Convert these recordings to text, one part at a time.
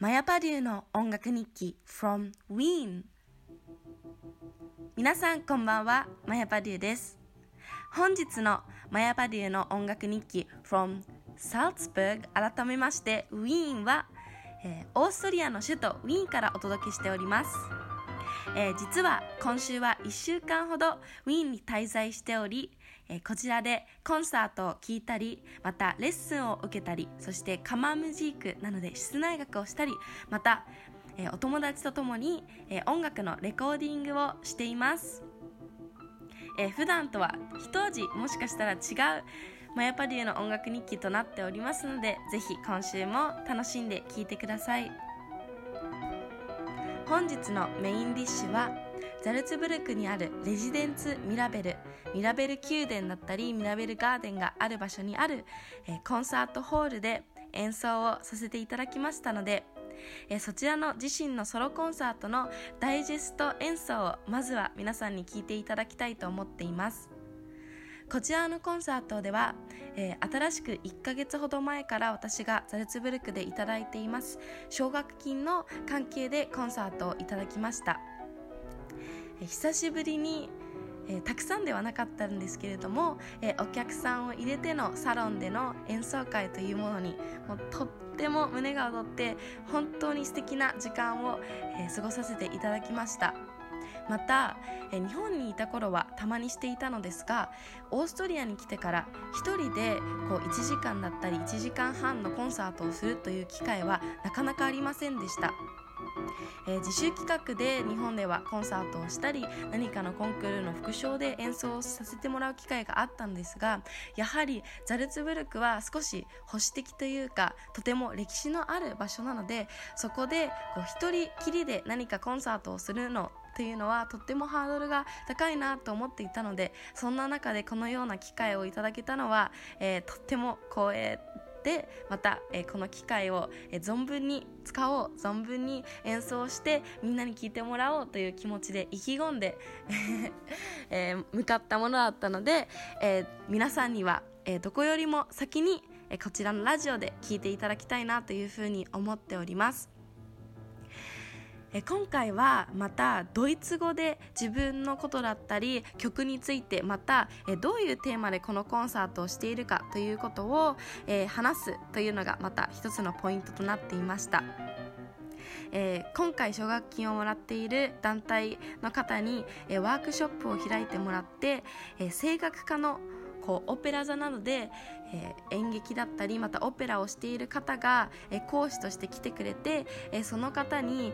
マヤパデューの音楽日記 from Wien 皆さんこんばんは、マヤパデューです。本日のマヤパデューの音楽日記 from Salzburg 改めまして Wien は、えー、オーストリアの首都ウィーンからお届けしております。えー、実は今週は1週間ほどウィーンに滞在しており、え、こちらでコンサートを聴いたり、またレッスンを受けたり、そしてカマムジークなので室内楽をしたり、また、え、お友達と共に、え音楽のレコーディングをしています。え普段とは一味もしかしたら違うマヤパデュの音楽日記となっておりますので、ぜひ今週も楽しんで聴いてください。本日のメインディッシュはザルツブルクにあるレジデンツミラベルミラベル宮殿だったりミラベルガーデンがある場所にある、えー、コンサートホールで演奏をさせていただきましたので、えー、そちらの自身のソロコンサートのダイジェスト演奏をまずは皆さんに聴いていただきたいと思っています。こちらのコンサートでは、えー、新しく1ヶ月ほど前から私がザルツブルクでいただいています。奨学金の関係でコンサートをいただきました、久しぶりにえー、たくさんではなかったんですけれども、えー、お客さんを入れてのサロンでの演奏会というものにもうとっても胸が躍って本当に素敵な時間を、えー、過ごさせていただきました。またえ日本にいた頃はたまにしていたのですがオーストリアに来てから1人でこう1時間だったり1時間半のコンサートをするという機会はなかなかありませんでした。えー、自主企画で日本ではコンサートをしたり何かのコンクールの副賞で演奏させてもらう機会があったんですがやはりザルツブルクは少し保守的というかとても歴史のある場所なのでそこでこう一人きりで何かコンサートをするのっていうのはとってもハードルが高いなと思っていたのでそんな中でこのような機会をいただけたのは、えー、とっても光栄でまた、えー、この機会を、えー、存分に使おう存分に演奏してみんなに聴いてもらおうという気持ちで意気込んで えー、向かったものだったので、え皆さんには、えどこよりも先に、えこちらのラジオで聴いていただきたいなというふうに思っております。え今回はまたドイツ語で自分のことだったり曲についてまたえどういうテーマでこのコンサートをしているかということを、え話すというのがまた一つのポイントとなっていました。えー、今回奨学金をもらっている団体の方に、えー、ワークショップを開いてもらって、えー、声楽家のこうオペラ座などで、えー、演劇だったりまたオペラをしている方が、えー、講師として来てくれて、えー、その方に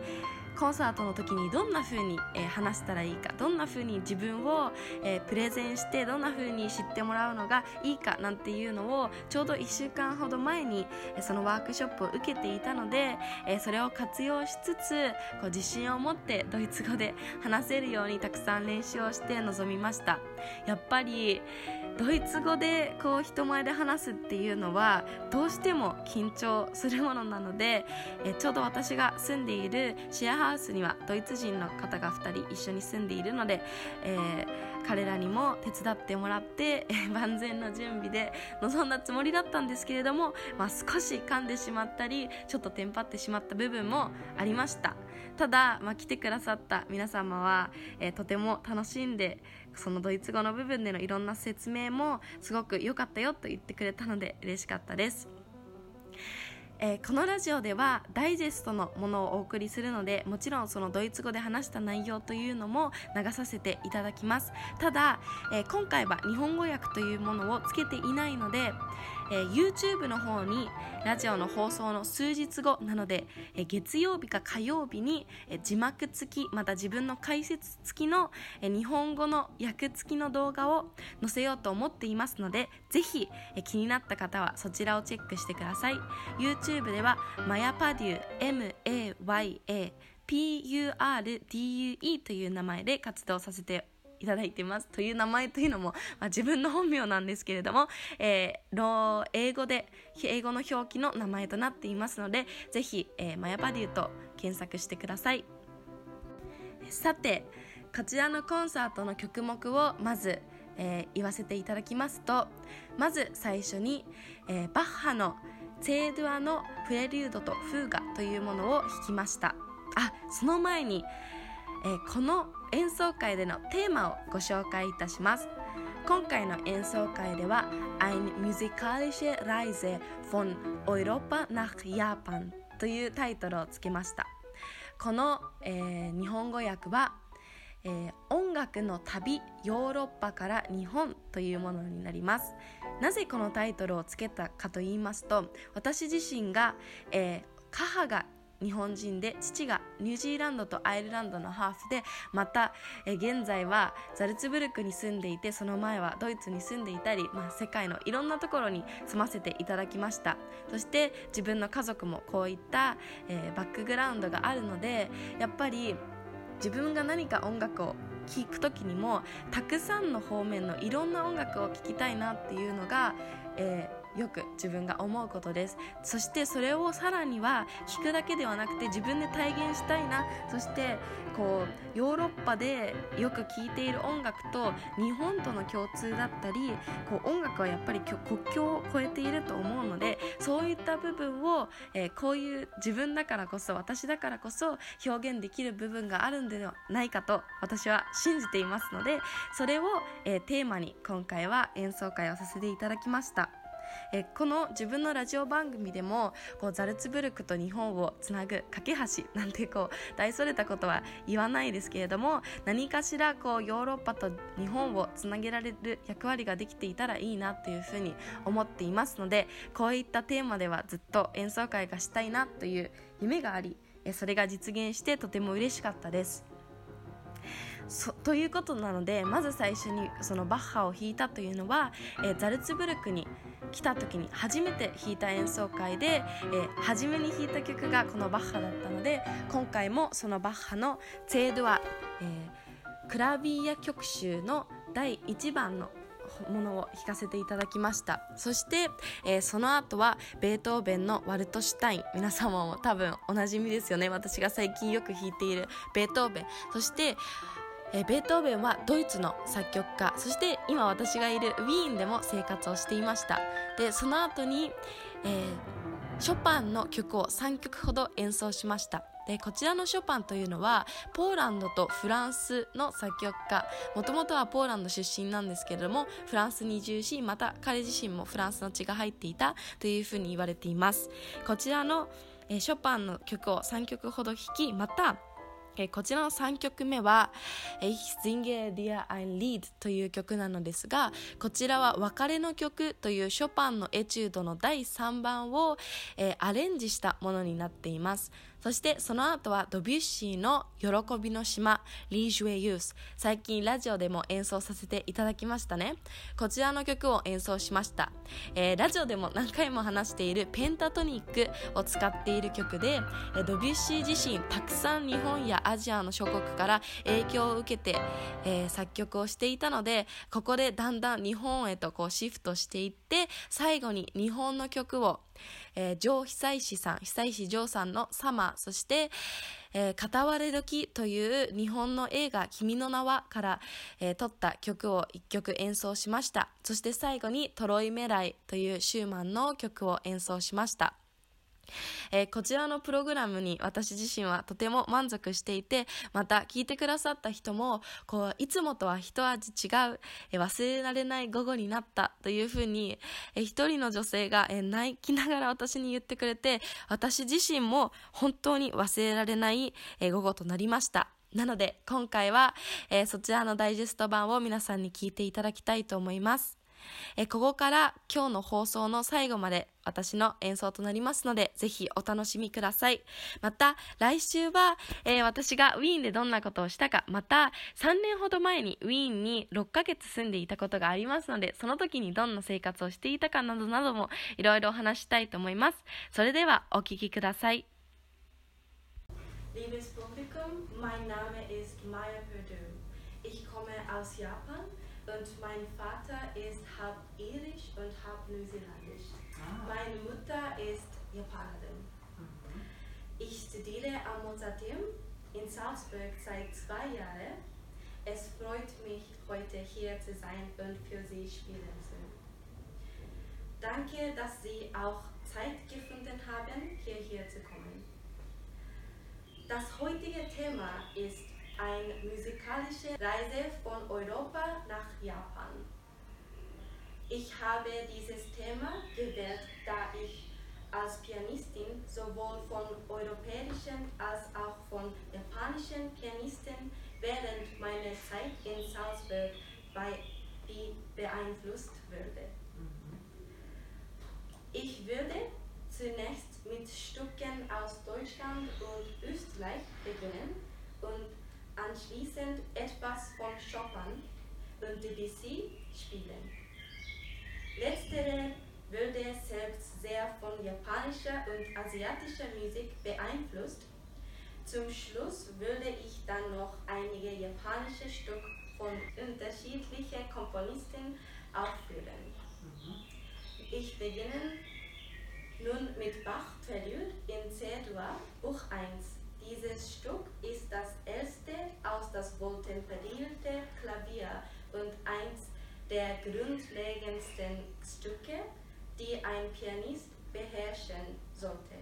コンサートの時にどんな風に、えー、話したらいいかどんな風に自分を、えー、プレゼンしてどんな風に知ってもらうのがいいかなんていうのをちょうど1週間ほど前に、えー、そのワークショップを受けていたので、えそれを活用しつつこう自信を持ってドイツ語で話せるようにたくさん練習をして臨みました。やっぱりドイツ語でこう人前で話すっていうのはどうしても緊張するものなのでえちょうど私が住んでいるシェアハハウスにはドイツ人の方が2人一緒に住んでいるので、えー、彼らにも手伝ってもらって、え、万全の準備で臨んだつもりだったんですけれども、まあ、少し噛んでしまったりちょっとテンパってしまった部分もありました。ただ、まあ、来てくださった皆様は、えー、とても楽しんでそのドイツ語の部分でのいろんな説明もすごく良かったよと言ってくれたので嬉しかったです。えー、このラジオではダイジェストのものをお送りするのでもちろんそのドイツ語で話した内容というのも流させていただきます。ただ、えー、今回は日本語訳というものをつけていないので、えー、YouTube の方にラジオの放送の数日後なので、え月曜日か火曜日に、え字幕付きまた自分の解説付きの、え日本語の訳付きの動画を載せようと思っていますのでぜひ、え気になった方はそちらをチェックしてください。YouTube ではマヤパデュー MAYA PURDUE という名前で活動させていただいてます。という名前というのも、まあ、自分の本名なんですけれども、えー、英語で、英語の表記の名前となっていますので、ぜひ、えー、マヤバデューと検索してください。さて、こちらのコンサートの曲目をまず、えー、言わせていただきますと、まず最初に、えー、バッハのチェードゥアのプレリュードとフーガというものを弾きましたあその前に、えー、この演奏会でのテーマをご紹介いたします。今回の演奏会では Ein musikalische Reise von Europa nach Japan というタイトルをつけました。この、えー、日本語訳は、えー、音楽の旅ヨーロッパから日本というものになります。なぜこのタイトルをつけたかと言いますと私自身が、えー、母が日本人で父がニュージーランドとアイルランドのハーフでまた現在はザルツブルクに住んでいてその前はドイツに住んでいたり、まあ、世界のいろんなところに住ませていただきました。そして自分の家族もこういった、えー、バックグラウンドがあるのでやっぱり自分が何か音楽を聴く時にもたくさんの方面のいろんな音楽を聴きたいなっていうのが、えーよく自分が思うことですそしてそれをさらには聞くだけではなくて自分で体現したいなそしてこうヨーロッパでよく聴いている音楽と日本との共通だったりこう音楽はやっぱり国境を越えていると思うのでそういった部分を、えー、こういう自分だからこそ私だからこそ表現できる部分があるんではないかと私は信じていますのでそれを、えー、テーマに今回は演奏会をさせていただきました。えこの自分のラジオ番組でもこうザルツブルクと日本をつなぐ架け橋なんてこう大それたことは言わないですけれども何かしらこうヨーロッパと日本をつなげられる役割ができていたらいいなというふうに思っていますのでこういったテーマではずっと演奏会がしたいなという夢がありそれが実現してとても嬉しかったです。そということなのでまず最初にそのバッハを弾いたというのは、えー、ザルツブルクに来た時に初めて弾いた演奏会で、えー、初めに弾いた曲がこのバッハだったので今回もそのバッハの「ツェードア」えー、クラビーヤ曲集の第1番のものを弾かせていただきました。そして、えー、その後はベートーベンのワルトシュタイン。皆様も多分おなじみですよね。私が最近よく弾いているベートーベン。そしてえ、ベートーベンはドイツの作曲家。そして今私がいるウィーンでも生活をしていました。でその後に、えー、ショパンの曲を3曲ほど演奏しました。でこちらのショパンというのはポーランドとフランスの作曲家。もともとはポーランド出身なんですけれどもフランスに移住しまた彼自身もフランスの血が入っていたというふうに言われています。こちらのえショパンの曲を3曲ほど弾きまたえこちらの3曲目は「Ich singe dir ein Lied」という曲なのですがこちらは「別れの曲」というショパンのエチュードの第3番を、えー、アレンジしたものになっています。そしてその後はドビュッシーの喜びの島リージュエユース最近ラジオでも演奏させていただきましたね。こちらの曲を演奏しました、えー、ラジオでも何回も話しているペンタトニックを使っている曲でドビュッシー自身たくさん日本やアジアの諸国から影響を受けて、えー、作曲をしていたのでここでだんだん日本へとこうシフトしていって最後に日本の曲をえー、ジョー久石さん、久石ジョーさんのサマー、そして、えー、片割れ時という日本の映画君の名はから、えー、撮った曲を一曲演奏しました。そして最後にトロイメライというシューマンの曲を演奏しました。えー、こちらのプログラムに私自身はとても満足していてまた聞いてくださった人もこういつもとは一味違う、えー、忘れられない午後になったというふうに、えー、一人の女性が、えー、泣きながら私に言ってくれて私自身も本当に忘れられない、えー、午後となりました。なので今回は、えー、そちらのダイジェスト版を皆さんに聞いていただきたいと思います。えここから今日の放送の最後まで私の演奏となりますので、ぜひお楽しみください。また、来週は、えー、私がウィーンでどんなことをしたか、また、3年ほど前にウィーンに6ヶ月住んでいたことがありますので、その時にどんな生活をしていたかなどなども、いろいろお話したいと思います。それでは、お聴きください。Liebes Publikum, mein Name ist Maya Perdue. Ich komme aus Japan. Und mein Vater ist halb irisch und halb neuseeländisch. Ah. Meine Mutter ist Japanerin. Mhm. Ich studiere am Mozarteum in Salzburg seit zwei Jahren. Es freut mich, heute hier zu sein und für Sie spielen zu. Danke, dass Sie auch Zeit gefunden haben, hierher zu kommen. Das heutige Thema ist eine musikalische Reise von Europa nach Japan. Ich habe dieses Thema gewählt, da ich als Pianistin sowohl von europäischen als auch von japanischen Pianisten während meiner Zeit in Salzburg bei, beeinflusst würde. Ich würde zunächst mit Stücken aus Deutschland und Österreich beginnen und anschließend etwas von Chopin und Debussy spielen. Letztere würde selbst sehr von japanischer und asiatischer Musik beeinflusst. Zum Schluss würde ich dann noch einige japanische Stücke von unterschiedlichen Komponisten aufführen. Ich beginne nun mit Bach Prelude in C-Dur, Buch 1. Dieses Stück ist das erste aus das wohltemperierte Klavier und eins der grundlegendsten Stücke, die ein Pianist beherrschen sollte.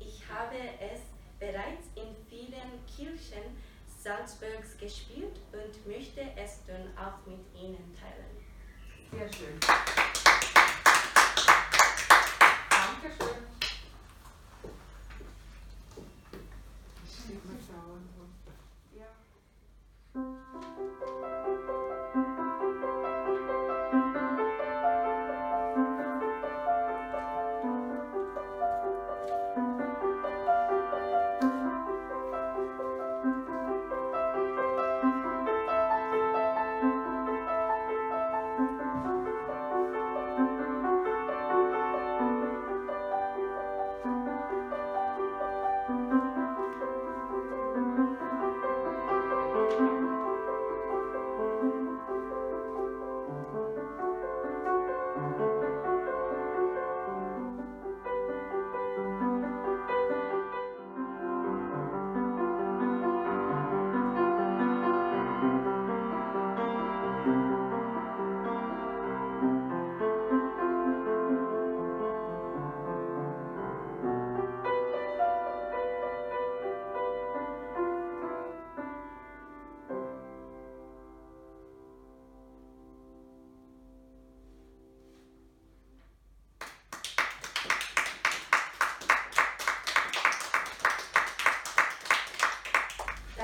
Ich habe es bereits in vielen Kirchen Salzburgs gespielt und möchte es dann auch mit Ihnen teilen. Sehr schön. Dankeschön.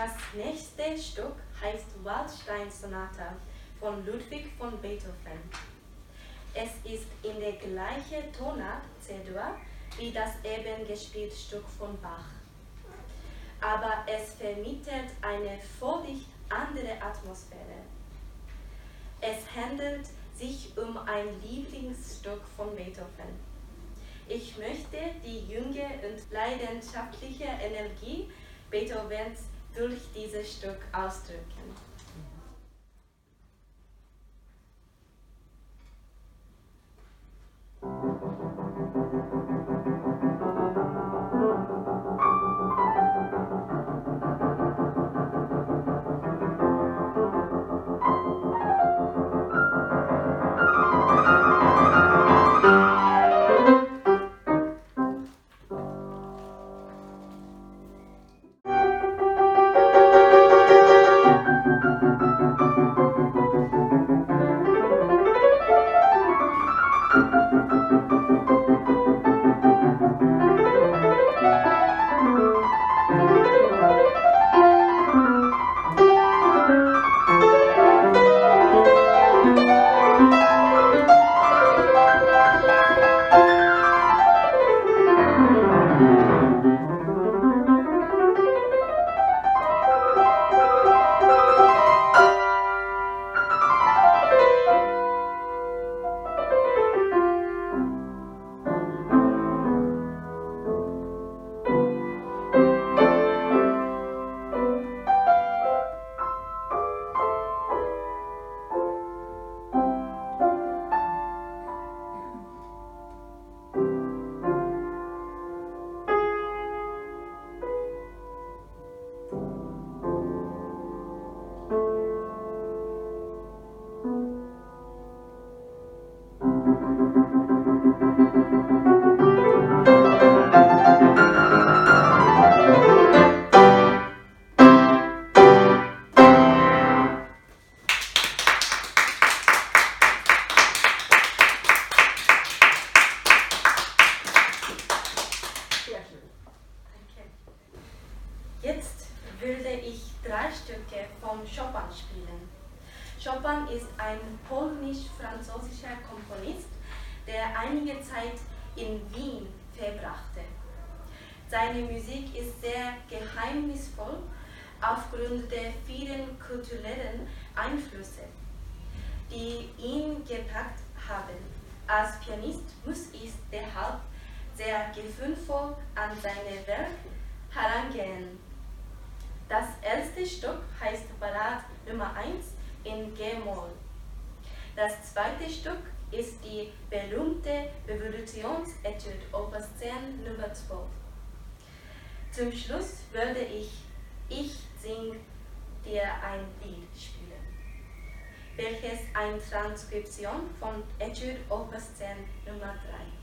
Das nächste Stück heißt Waldstein-Sonata von Ludwig von Beethoven. Es ist in der gleichen Tonart C-Dur wie das eben gespielte Stück von Bach. Aber es vermittelt eine völlig andere Atmosphäre. Es handelt sich um ein Lieblingsstück von Beethoven. Ich möchte die junge und leidenschaftliche Energie Beethovens durch dieses Stück ausdrücken. Aufgrund der vielen kulturellen Einflüsse, die ihn gepackt haben. Als Pianist muss ich deshalb sehr gefühlvoll an seine Werk herangehen. Das erste Stück heißt Ballad Nummer 1 in G-Moll. Das zweite Stück ist die berühmte Evolutionsetude Opus 10 Nummer 12. Zum Schluss würde ich Ich sing dir ein Lied spielen, welches eine Transkription von Etude Opus 10 Nummer 3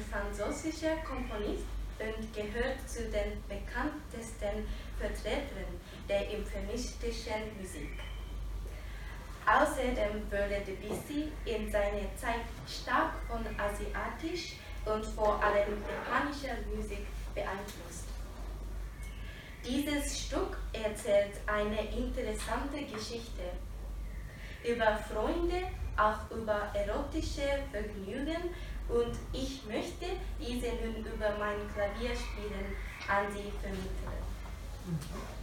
französischer Komponist und gehört zu den bekanntesten Vertretern der imperialistischen Musik. Außerdem wurde Debussy in seiner Zeit stark von asiatisch und vor allem japanischer Musik beeinflusst. Dieses Stück erzählt eine interessante Geschichte über Freunde, auch über erotische Vergnügen und ich möchte diese nun über mein Klavierspielen an Sie vermitteln.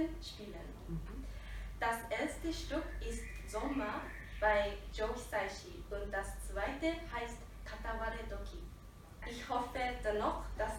Komponisten spielen. Das erste Stück ist Sommer bei Joe Hisaishi und das zweite heißt Kataware Doki. Ich hoffe dennoch, dass